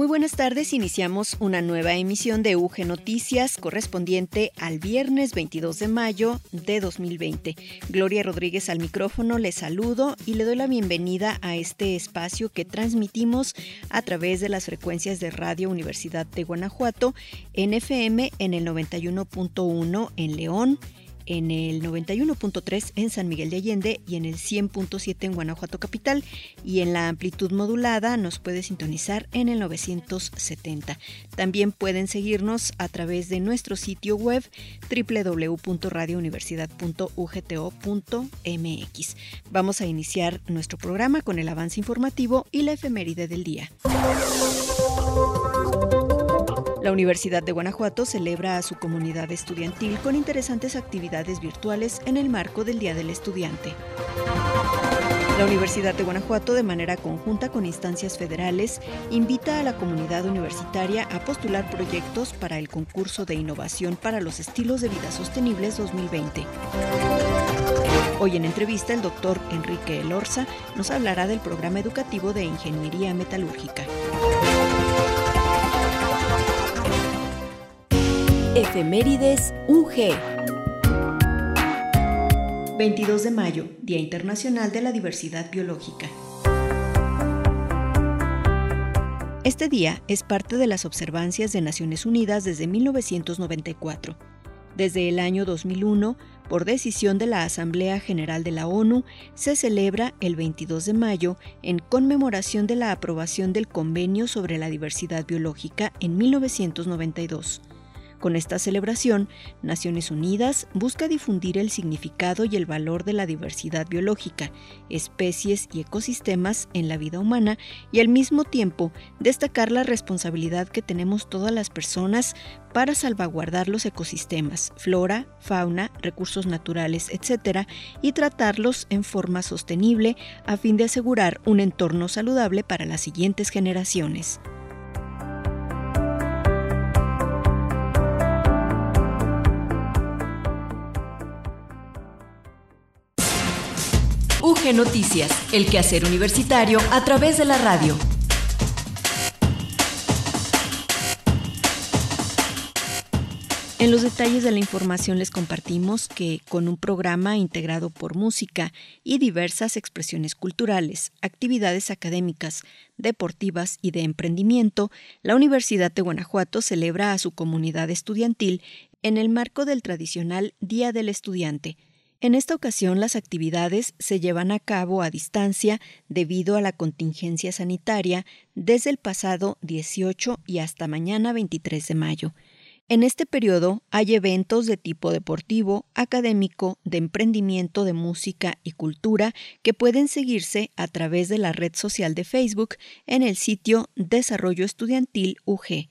Muy buenas tardes, iniciamos una nueva emisión de UG Noticias correspondiente al viernes 22 de mayo de 2020. Gloria Rodríguez al micrófono, le saludo y le doy la bienvenida a este espacio que transmitimos a través de las frecuencias de Radio Universidad de Guanajuato, NFM en el 91.1 en León, en el 91.3 en San Miguel de Allende y en el 100.7 en Guanajuato Capital y en la amplitud modulada nos puede sintonizar en el 970. También pueden seguirnos a través de nuestro sitio web www.radiouniversidad.ugto.mx. Vamos a iniciar nuestro programa con el avance informativo y la efeméride del día. La Universidad de Guanajuato celebra a su comunidad estudiantil con interesantes actividades virtuales en el marco del Día del Estudiante. La Universidad de Guanajuato, de manera conjunta con instancias federales, invita a la comunidad universitaria a postular proyectos para el concurso de innovación para los estilos de vida sostenibles 2020. Hoy en entrevista el doctor Enrique Elorza nos hablará del programa educativo de Ingeniería Metalúrgica. Efemérides UG. 22 de mayo, Día Internacional de la Diversidad Biológica. Este día es parte de las observancias de Naciones Unidas desde 1994. Desde el año 2001, por decisión de la Asamblea General de la ONU, se celebra el 22 de mayo en conmemoración de la aprobación del Convenio sobre la Diversidad Biológica en 1992. Con esta celebración, Naciones Unidas busca difundir el significado y el valor de la diversidad biológica, especies y ecosistemas en la vida humana y al mismo tiempo destacar la responsabilidad que tenemos todas las personas para salvaguardar los ecosistemas, flora, fauna, recursos naturales, etc., y tratarlos en forma sostenible a fin de asegurar un entorno saludable para las siguientes generaciones. UG Noticias, el quehacer universitario a través de la radio. En los detalles de la información les compartimos que con un programa integrado por música y diversas expresiones culturales, actividades académicas, deportivas y de emprendimiento, la Universidad de Guanajuato celebra a su comunidad estudiantil en el marco del tradicional Día del Estudiante, en esta ocasión las actividades se llevan a cabo a distancia debido a la contingencia sanitaria desde el pasado 18 y hasta mañana 23 de mayo. En este periodo hay eventos de tipo deportivo, académico, de emprendimiento de música y cultura que pueden seguirse a través de la red social de Facebook en el sitio Desarrollo Estudiantil UG.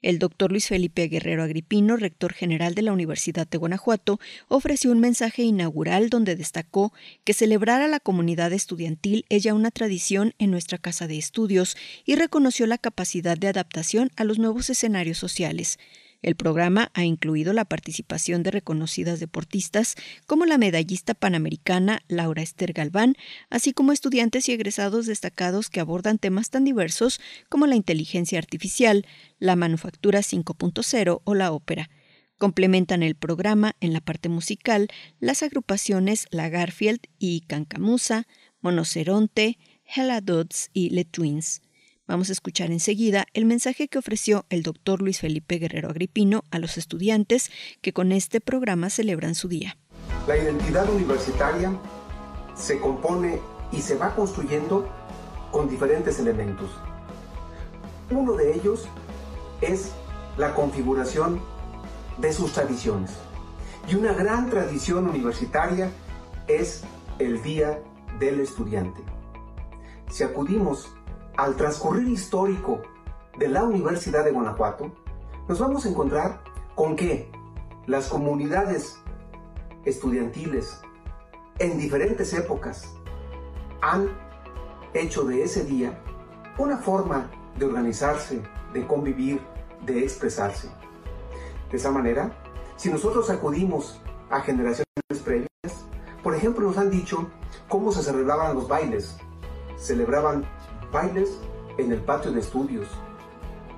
El doctor Luis Felipe Guerrero Agripino, rector general de la Universidad de Guanajuato, ofreció un mensaje inaugural donde destacó que celebrar a la comunidad estudiantil es ya una tradición en nuestra casa de estudios y reconoció la capacidad de adaptación a los nuevos escenarios sociales. El programa ha incluido la participación de reconocidas deportistas como la medallista panamericana Laura Esther Galván, así como estudiantes y egresados destacados que abordan temas tan diversos como la inteligencia artificial, la manufactura 5.0 o la ópera. Complementan el programa en la parte musical las agrupaciones La Garfield y Cancamusa, Monoceronte, Hella Dodds y Le Twins. Vamos a escuchar enseguida el mensaje que ofreció el doctor Luis Felipe Guerrero Agripino a los estudiantes que con este programa celebran su día. La identidad universitaria se compone y se va construyendo con diferentes elementos. Uno de ellos es la configuración de sus tradiciones. Y una gran tradición universitaria es el Día del Estudiante. Si acudimos al transcurrir histórico de la Universidad de Guanajuato, nos vamos a encontrar con que las comunidades estudiantiles en diferentes épocas han hecho de ese día una forma de organizarse, de convivir, de expresarse. De esa manera, Si nosotros acudimos a generaciones previas, por ejemplo, nos han dicho cómo se celebraban los bailes. Celebraban bailes en el patio de estudios,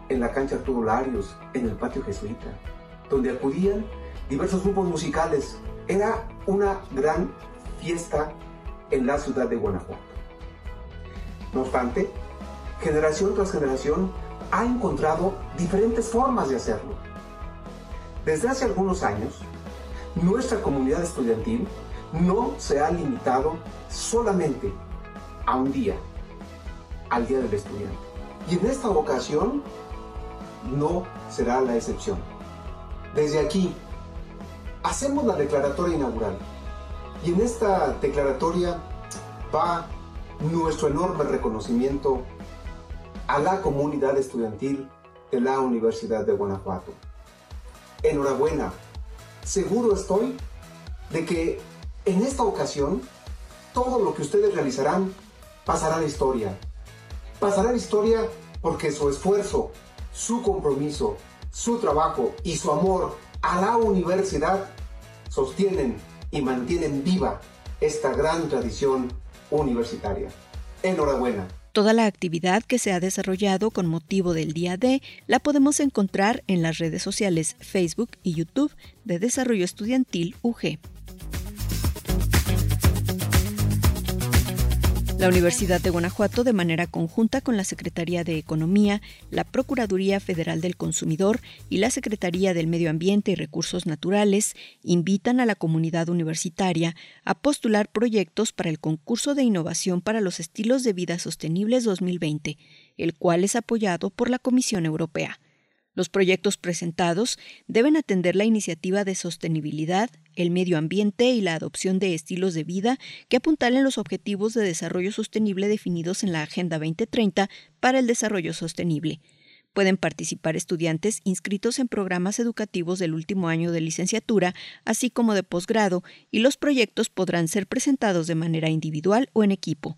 en la cancha Arturo Larios, en el patio jesuita, donde acudían diversos grupos musicales. Era una gran fiesta en la ciudad de Guanajuato. No obstante, generación tras generación ha encontrado diferentes formas de hacerlo. Desde hace algunos años, nuestra comunidad estudiantil no se ha limitado solamente a un día, al Día del Estudiante. Y en esta ocasión no será la excepción. Desde aquí, hacemos la declaratoria inaugural. Y en esta declaratoria va nuestro enorme reconocimiento a la comunidad estudiantil de la Universidad de Guanajuato. Enhorabuena, seguro estoy de que en esta ocasión todo lo que ustedes realizarán pasará a la historia. Pasará a la historia porque su esfuerzo, su compromiso, su trabajo y su amor a la universidad sostienen y mantienen viva esta gran tradición universitaria. Enhorabuena. Toda la actividad que se ha desarrollado con motivo del Día D la podemos encontrar en las redes sociales Facebook y YouTube de Desarrollo Estudiantil UG. La Universidad de Guanajuato, de manera conjunta con la Secretaría de Economía, la Procuraduría Federal del Consumidor y la Secretaría del Medio Ambiente y Recursos Naturales, invitan a la comunidad universitaria a postular proyectos para el concurso de innovación para los estilos de vida sostenibles 2020, el cual es apoyado por la Comisión Europea. Los proyectos presentados deben atender la iniciativa de sostenibilidad, el medio ambiente y la adopción de estilos de vida que apuntalen los objetivos de desarrollo sostenible definidos en la Agenda 2030 para el Desarrollo Sostenible. Pueden participar estudiantes inscritos en programas educativos del último año de licenciatura, así como de posgrado, y los proyectos podrán ser presentados de manera individual o en equipo.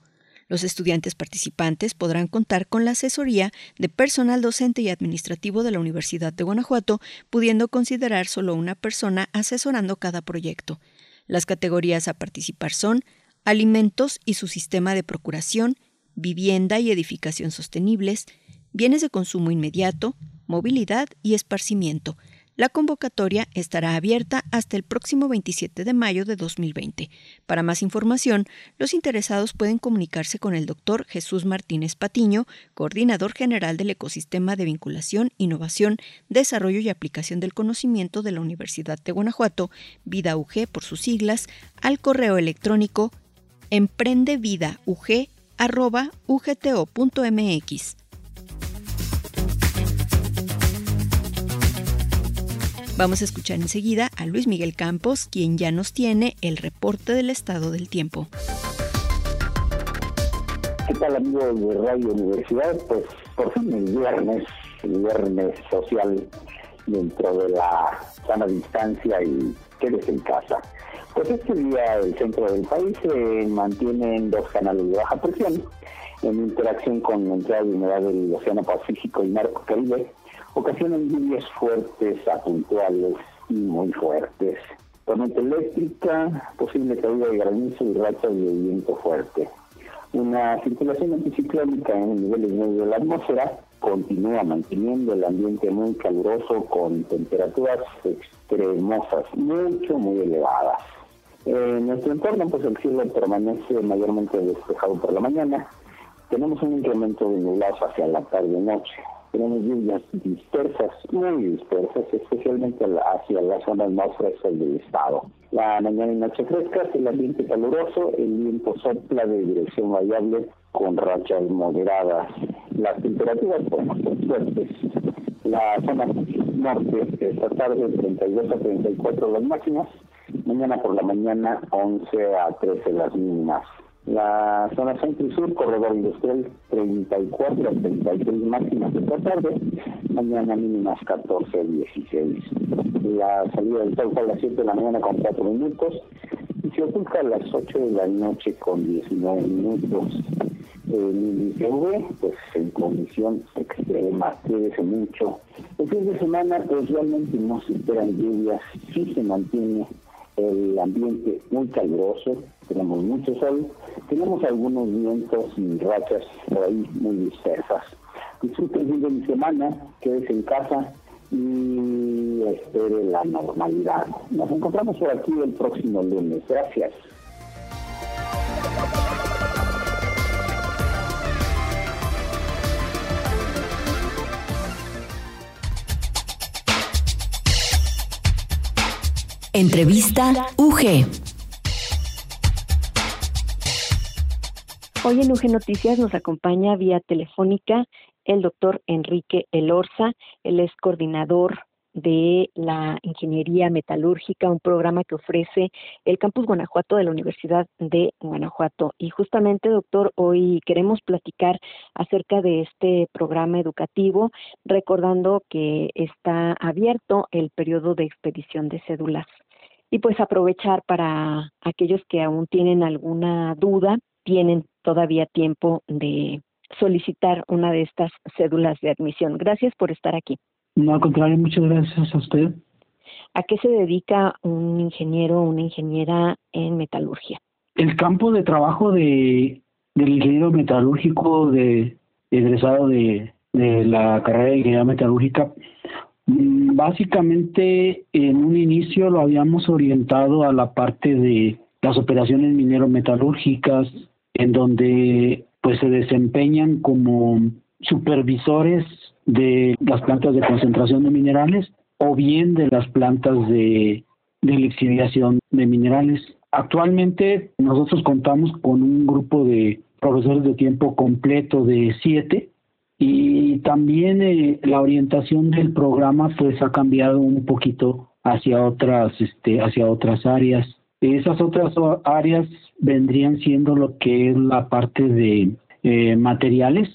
Los estudiantes participantes podrán contar con la asesoría de personal docente y administrativo de la Universidad de Guanajuato, pudiendo considerar solo una persona asesorando cada proyecto. Las categorías a participar son alimentos y su sistema de procuración, vivienda y edificación sostenibles, bienes de consumo inmediato, movilidad y esparcimiento, la convocatoria estará abierta hasta el próximo 27 de mayo de 2020. Para más información, los interesados pueden comunicarse con el doctor Jesús Martínez Patiño, coordinador general del Ecosistema de Vinculación, Innovación, Desarrollo y Aplicación del Conocimiento de la Universidad de Guanajuato, Vida UG por sus siglas, al correo electrónico emprendevidaug.ugto.mx. Vamos a escuchar enseguida a Luis Miguel Campos, quien ya nos tiene el reporte del estado del tiempo. ¿Qué tal amigos de Radio Universidad? Pues por fin el viernes, el viernes social dentro de la sana distancia y quedes en casa. Pues este día el centro del país se mantienen dos canales de baja presión en interacción con la entrada de humedad del Océano Pacífico y Marco Caribe ocasionan lluvias fuertes a y muy fuertes. Tormenta eléctrica, posible caída de granizo y rachas de viento fuerte. Una circulación anticiclónica en niveles medios de la atmósfera continúa manteniendo el ambiente muy caluroso con temperaturas extremosas, mucho, muy elevadas. En nuestro entorno, pues el cielo permanece mayormente despejado por la mañana. Tenemos un incremento de nublados hacia la tarde-noche tenemos lluvias dispersas, muy dispersas, especialmente hacia las zonas más frescas del estado. La mañana y noche frescas, el ambiente caluroso, el viento sopla de dirección variable con rachas moderadas. Las temperaturas, bueno, son fuertes. La zona norte, esta tarde 32 a 34 las máximas, mañana por la mañana 11 a 13 las mínimas. La zona centro y sur, corredor industrial 34 a 36 máximas esta tarde, mañana mínimas 14 a 16. La salida del sol fue a las 7 de la mañana con 4 minutos y se oculta a las 8 de la noche con 19 minutos. el ICV, pues en condición extrema, crece mucho. El fin de semana, pues realmente no se esperan lluvias, sí se mantiene el ambiente muy caluroso, tenemos mucho sol, tenemos algunos vientos y rachas por ahí muy dispersas. Disfruten el fin de semana, quédese en casa y espere la normalidad. Nos encontramos por aquí el próximo lunes. Gracias. Entrevista UG. Hoy en UG Noticias nos acompaña vía telefónica el doctor Enrique Elorza. Él es coordinador de la ingeniería metalúrgica, un programa que ofrece el Campus Guanajuato de la Universidad de Guanajuato. Y justamente, doctor, hoy queremos platicar acerca de este programa educativo, recordando que está abierto el periodo de expedición de cédulas. Y pues aprovechar para aquellos que aún tienen alguna duda, tienen todavía tiempo de solicitar una de estas cédulas de admisión. Gracias por estar aquí. No, al contrario, muchas gracias a usted. ¿A qué se dedica un ingeniero o una ingeniera en metalurgia? El campo de trabajo de del ingeniero metalúrgico de egresado de, de la carrera de ingeniería metalúrgica mm, básicamente en un inicio lo habíamos orientado a la parte de las operaciones minero metalúrgicas en donde pues se desempeñan como supervisores de las plantas de concentración de minerales o bien de las plantas de, de lixiviación de minerales. Actualmente nosotros contamos con un grupo de profesores de tiempo completo de siete y también eh, la orientación del programa pues ha cambiado un poquito hacia otras este hacia otras áreas esas otras áreas vendrían siendo lo que es la parte de eh, materiales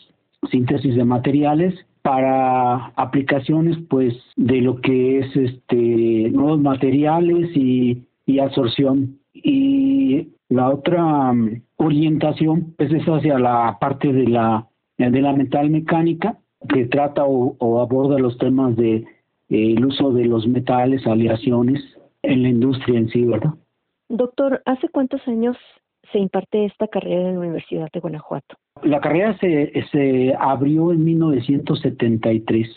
síntesis de materiales para aplicaciones pues de lo que es este nuevos materiales y, y absorción. Y la otra um, orientación pues es hacia la parte de la de la metal mecánica que trata o, aborda los temas de eh, el uso de los metales aleaciones en la industria en sí verdad doctor hace cuántos años se imparte esta carrera en la Universidad de Guanajuato la carrera se, se abrió en 1973.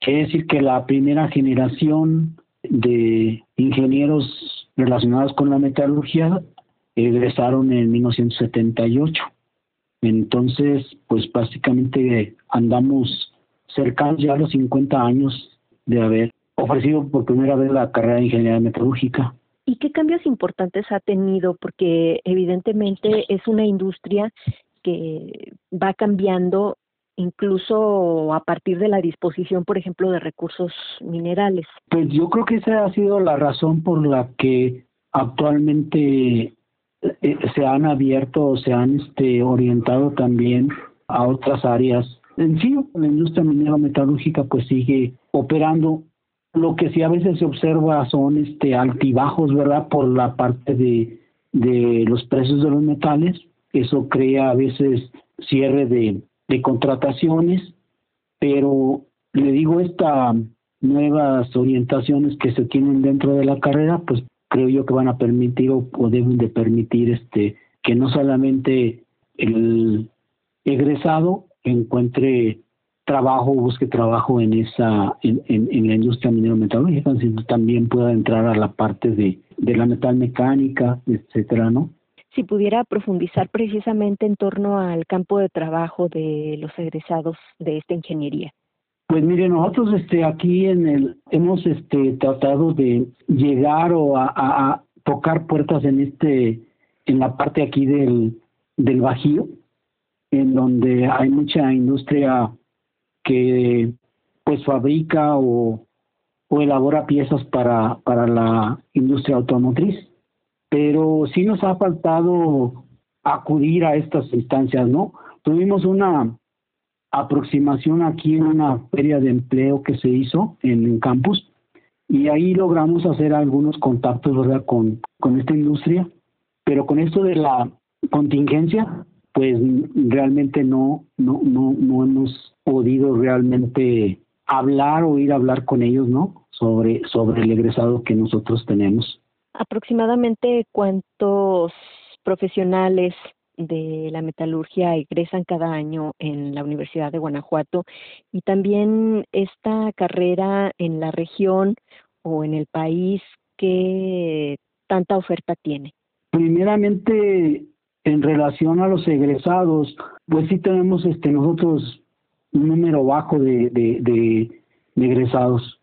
Quiere decir que la primera generación de ingenieros relacionados con la metalurgia egresaron en 1978. Entonces, pues básicamente andamos cercanos ya a los 50 años de haber ofrecido por primera vez la carrera de ingeniería metalúrgica. ¿Y qué cambios importantes ha tenido? Porque evidentemente es una industria que va cambiando incluso a partir de la disposición, por ejemplo, de recursos minerales. Pues yo creo que esa ha sido la razón por la que actualmente eh, se han abierto o se han este, orientado también a otras áreas. En sí, la industria minera metalúrgica pues sigue operando. Lo que sí a veces se observa son este altibajos, ¿verdad? Por la parte de, de los precios de los metales, eso crea a veces cierre de, contrataciones, pero le digo, estas nuevas orientaciones que se tienen dentro de la carrera, pues creo yo que van a permitir o, deben de permitir este que no solamente el egresado encuentre trabajo, busque trabajo en esa en, en, la industria minero metalúrgica, sino también pueda entrar a la parte de, de la metal mecánica, etcétera, ¿no? si pudiera profundizar precisamente en torno al campo de trabajo de los egresados de esta ingeniería. Pues mire, nosotros este aquí en el hemos este tratado de llegar o a, tocar puertas en este en la parte aquí del del Bajío, en donde hay mucha industria que pues fabrica o, o elabora piezas para para la industria automotriz pero sí nos ha faltado acudir a estas instancias, ¿no? Tuvimos una aproximación aquí en una feria de empleo que se hizo en el campus y ahí logramos hacer algunos contactos, ¿verdad?, con, con esta industria, pero con esto de la contingencia, pues realmente no, no, no, no hemos podido realmente hablar o ir a hablar con ellos, ¿no? Sobre, sobre el egresado que nosotros tenemos. Aproximadamente cuántos profesionales de la metalurgia egresan cada año en la Universidad de Guanajuato y también esta carrera en la región o en el país, ¿qué tanta oferta tiene? Primeramente, en relación a los egresados, pues sí tenemos este nosotros un número bajo de, de, egresados.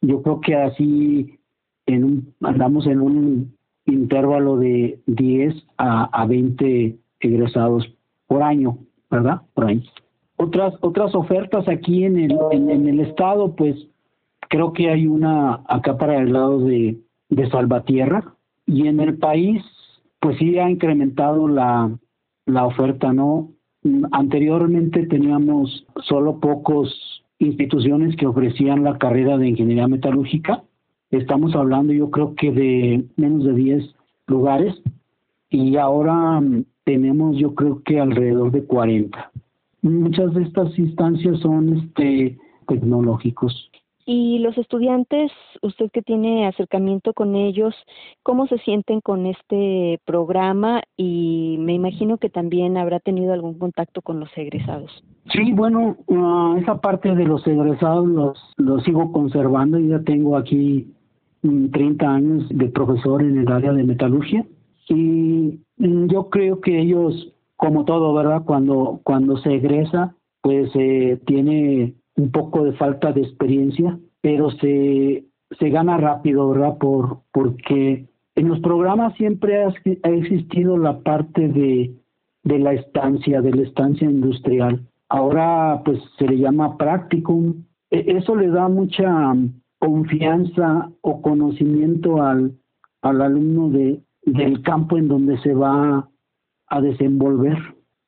Yo creo que así en un, andamos en un intervalo de 10 a, a 20 egresados por año, ¿verdad? Por año. Otras, otras ofertas aquí en el, en, el estado, pues creo que hay una acá para el lado de, de Salvatierra y en el país, pues sí ha incrementado la, la oferta, ¿no? Anteriormente teníamos solo pocos instituciones que ofrecían la carrera de ingeniería metalúrgica. Estamos hablando yo creo que de menos de 10 lugares y ahora tenemos yo creo que alrededor de 40. Muchas de estas instancias son este tecnológicos. Y los estudiantes, usted que tiene acercamiento con ellos, ¿cómo se sienten con este programa? Y me imagino que también habrá tenido algún contacto con los egresados. Sí, bueno, uh, esa parte de los egresados los, los sigo conservando. Yo ya tengo aquí 30 mm, años de profesor en el área de metalurgia y mm, yo creo que ellos, como todo, ¿verdad? Cuando, cuando se egresa, pues eh, tiene un poco de falta de experiencia, pero se, se gana rápido, ¿verdad? Por, porque en los programas siempre ha, existido la parte de, de la estancia, de la estancia industrial. Ahora pues se le llama practicum. E, eso le da mucha confianza o conocimiento al, al alumno de, del campo en donde se va a desenvolver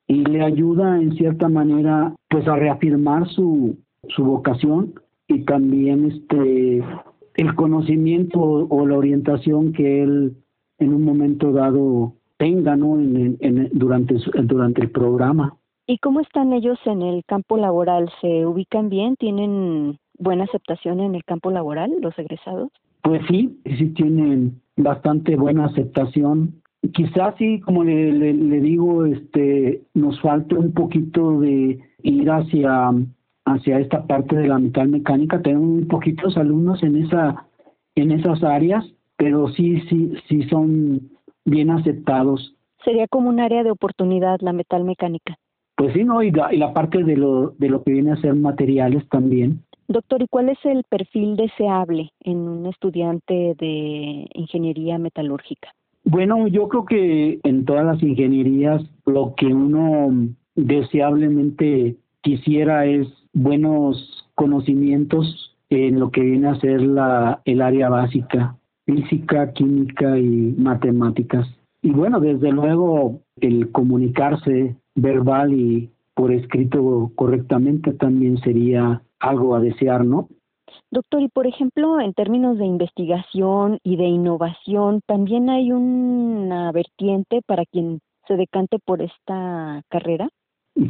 y le ayuda en cierta manera pues a reafirmar su, su vocación y también este el conocimiento o la orientación que él en un momento dado tenga ¿no? en, en, durante, durante el programa. ¿Y cómo están ellos en el campo laboral? ¿Se ubican bien? ¿Tienen buena aceptación en el campo laboral los egresados? Pues sí, sí tienen bastante buena aceptación. Quizás sí, como le, le, digo, este, nos falta un poquito de ir hacia, hacia esta parte de la metal mecánica. Tenemos muy poquitos alumnos en esa, en esas áreas, pero sí, sí, sí son bien aceptados. Sería como un área de oportunidad la metal mecánica. Pues sí, no, y la, y la parte de lo, de lo que viene a ser materiales también. Doctor, ¿y cuál es el perfil deseable en un estudiante de ingeniería metalúrgica? Bueno, yo creo que en todas las ingenierías lo que uno deseablemente quisiera es buenos conocimientos en lo que viene a ser la, el área básica, física, química y matemáticas. Y bueno, desde luego el comunicarse verbal y por escrito correctamente también sería algo a desear, ¿no? Doctor, y por ejemplo, en términos de investigación y de innovación, ¿también hay una vertiente para quien se decante por esta carrera?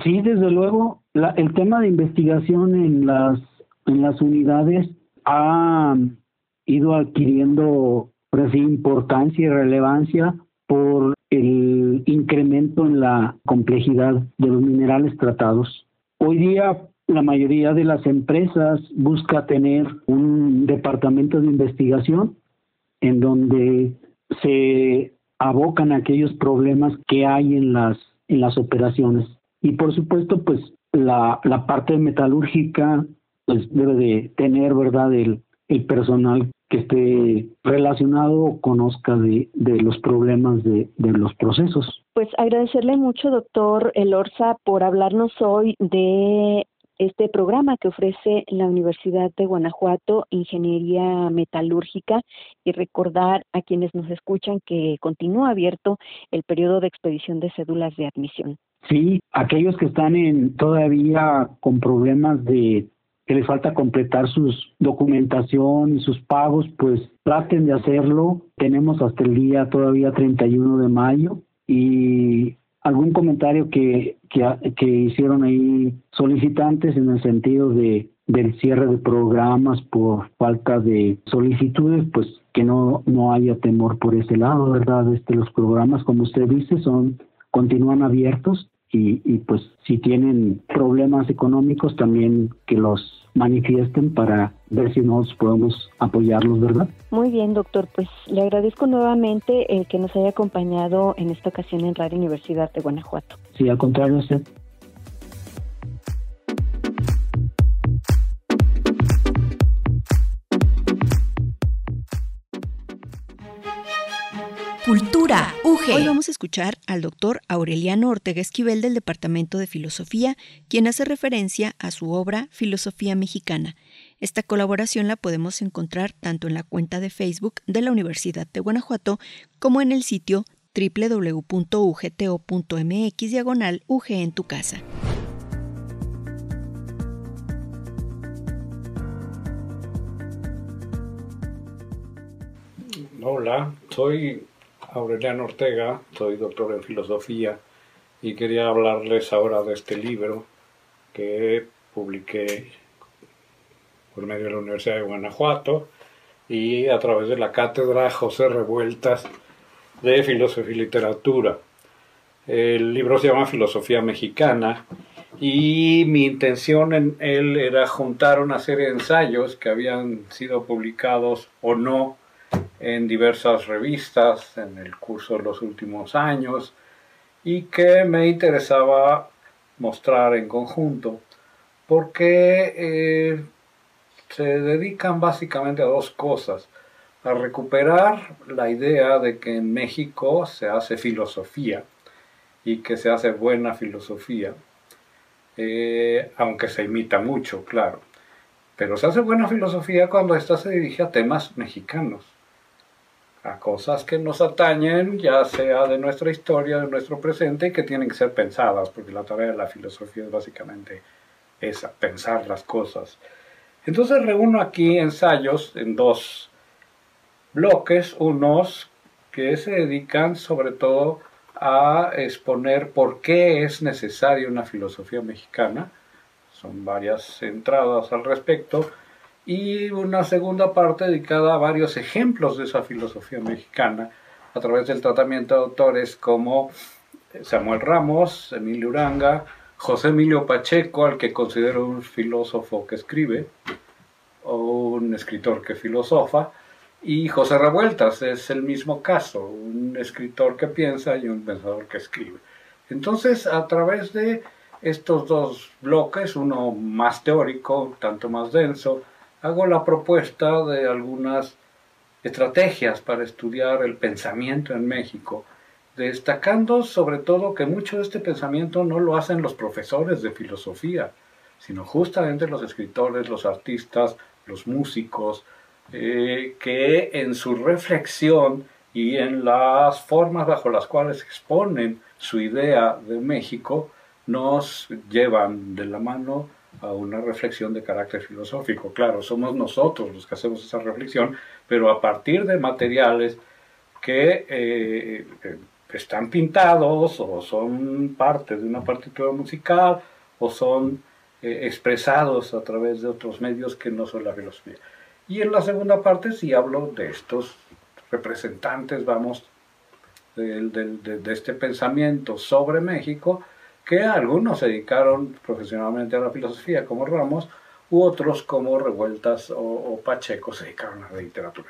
Sí, desde luego, la, el tema de investigación en las en las unidades ha ido adquiriendo así importancia y relevancia por el incremento en la complejidad de los minerales tratados. Hoy día la mayoría de las empresas busca tener un departamento de investigación en donde se abocan aquellos problemas que hay en las en las operaciones y por supuesto pues la, la parte metalúrgica pues debe de tener verdad el, el personal que esté relacionado o conozca de, de los problemas de, de, los procesos. Pues agradecerle mucho, doctor Elorza, por hablarnos hoy de este programa que ofrece la Universidad de Guanajuato, Ingeniería Metalúrgica, y recordar a quienes nos escuchan que continúa abierto el periodo de expedición de cédulas de admisión. Sí, aquellos que están en todavía con problemas de que les falta completar sus documentación y sus pagos, pues traten de hacerlo. Tenemos hasta el día todavía 31 de mayo y algún comentario que, que, hicieron ahí solicitantes en el sentido de del cierre de programas por falta de solicitudes, pues que no, no haya temor por ese lado, ¿verdad? Este, los programas, como usted dice, son continúan abiertos y, y pues si tienen problemas económicos también que los manifiesten para ver si nos podemos apoyarlos, ¿verdad? Muy bien, doctor. Pues le agradezco nuevamente el que nos haya acompañado en esta ocasión en Radio Universidad de Guanajuato. Sí, al contrario, usted. Hoy vamos a escuchar al doctor Aureliano Ortega Esquivel del Departamento de Filosofía, quien hace referencia a su obra Filosofía Mexicana. Esta colaboración la podemos encontrar tanto en la cuenta de Facebook de la Universidad de Guanajuato como en el sitio www.ugto.mx diagonal UG en tu casa. Hola, soy Aureliano Ortega, soy doctor en filosofía y quería hablarles ahora de este libro que publiqué por medio de la Universidad de Guanajuato y a través de la cátedra José Revueltas de Filosofía y Literatura. El libro se llama Filosofía Mexicana y mi intención en él era juntar una serie de ensayos que habían sido publicados o no en diversas revistas en el curso de los últimos años y que me interesaba mostrar en conjunto porque eh, se dedican básicamente a dos cosas. A recuperar la idea de que en México se hace filosofía y que se hace buena filosofía, eh, aunque se imita mucho, claro. Pero se hace buena filosofía cuando ésta se dirige a temas mexicanos a cosas que nos atañen, ya sea de nuestra historia, de nuestro presente, que tienen que ser pensadas, porque la tarea de la filosofía es básicamente esa, pensar las cosas. Entonces reúno aquí ensayos en dos bloques, unos que se dedican sobre todo a exponer por qué es necesaria una filosofía mexicana, son varias entradas al respecto, y una segunda parte dedicada a varios ejemplos de esa filosofía mexicana a través del tratamiento de autores como Samuel Ramos, Emilio Uranga, José Emilio Pacheco, al que considero un filósofo que escribe, o un escritor que filosofa, y José Revueltas es el mismo caso, un escritor que piensa y un pensador que escribe. Entonces, a través de estos dos bloques, uno más teórico, tanto más denso, hago la propuesta de algunas estrategias para estudiar el pensamiento en México, destacando sobre todo que mucho de este pensamiento no lo hacen los profesores de filosofía, sino justamente los escritores, los artistas, los músicos, eh, que en su reflexión y en las formas bajo las cuales exponen su idea de México, nos llevan de la mano a una reflexión de carácter filosófico. Claro, somos nosotros los que hacemos esa reflexión, pero a partir de materiales que eh, eh, están pintados o son parte de una partitura musical o son eh, expresados a través de otros medios que no son la filosofía. Y en la segunda parte sí hablo de estos representantes, vamos, de este pensamiento sobre México, que algunos se dedicaron profesionalmente a la filosofía como Ramos, u otros como Revueltas o, Pacheco se dedicaron a la literatura.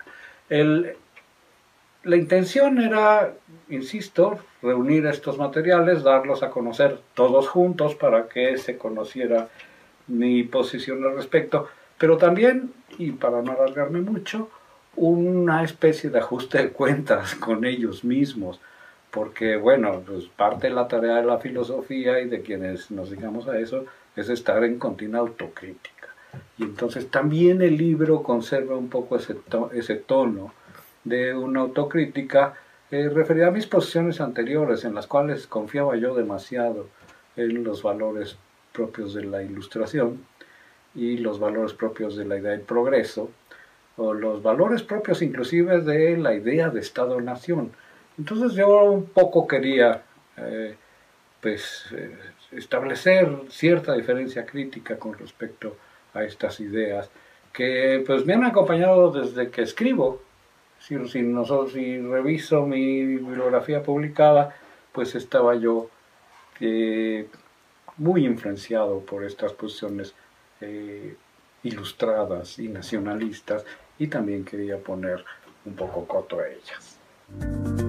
la intención era, insisto, reunir estos materiales, darlos a conocer todos juntos para que se conociera mi posición al respecto, pero también, y para no alargarme mucho, una especie de ajuste de cuentas con ellos mismos porque bueno, pues parte de la tarea de la filosofía y de quienes nos digamos a eso es estar en continua autocrítica. Y entonces también el libro conserva un poco ese, tono de una autocrítica eh, referida a mis posiciones anteriores, en las cuales confiaba yo demasiado en los valores propios de la ilustración y los valores propios de la idea del progreso, o los valores propios inclusive de la idea de Estado-Nación entonces yo un poco quería eh, pues eh, establecer cierta diferencia crítica con respecto a estas ideas que pues me han acompañado desde que escribo. Si, nosotros, si reviso mi bibliografía publicada, pues estaba yo eh, muy influenciado por estas posiciones ilustradas y nacionalistas y también quería poner un poco coto a ellas.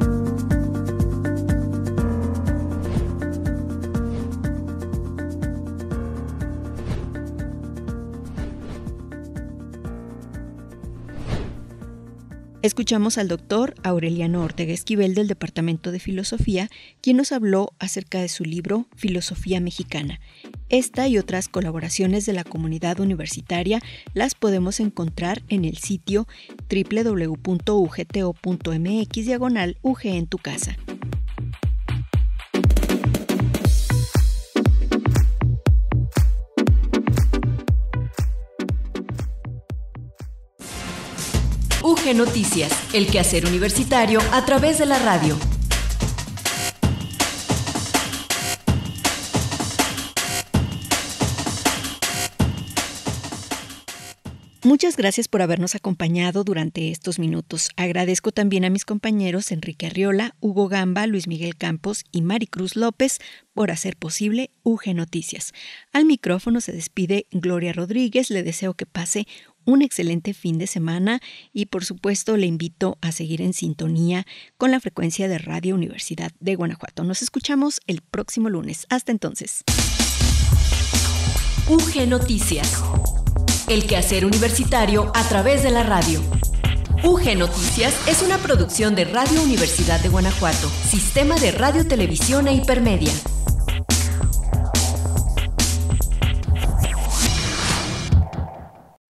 Escuchamos al doctor Aureliano Ortega Esquivel del Departamento de Filosofía, quien nos habló acerca de su libro Filosofía Mexicana. Esta y otras colaboraciones de la comunidad universitaria las podemos encontrar en el sitio www.ugto.mx diagonal UG en tu casa. UG Noticias, el quehacer universitario a través de la radio. Muchas gracias por habernos acompañado durante estos minutos. Agradezco también a mis compañeros Enrique Arriola, Hugo Gamba, Luis Miguel Campos y Maricruz López por hacer posible UG Noticias. Al micrófono se despide Gloria Rodríguez. Le deseo que pase un excelente fin de semana y por supuesto le invito a seguir en sintonía con la frecuencia de Radio Universidad de Guanajuato. Nos escuchamos el próximo lunes. Hasta entonces. UG Noticias. El quehacer universitario a través de la radio. UG Noticias es una producción de Radio Universidad de Guanajuato, Sistema de Radio, Televisión e Hipermedia.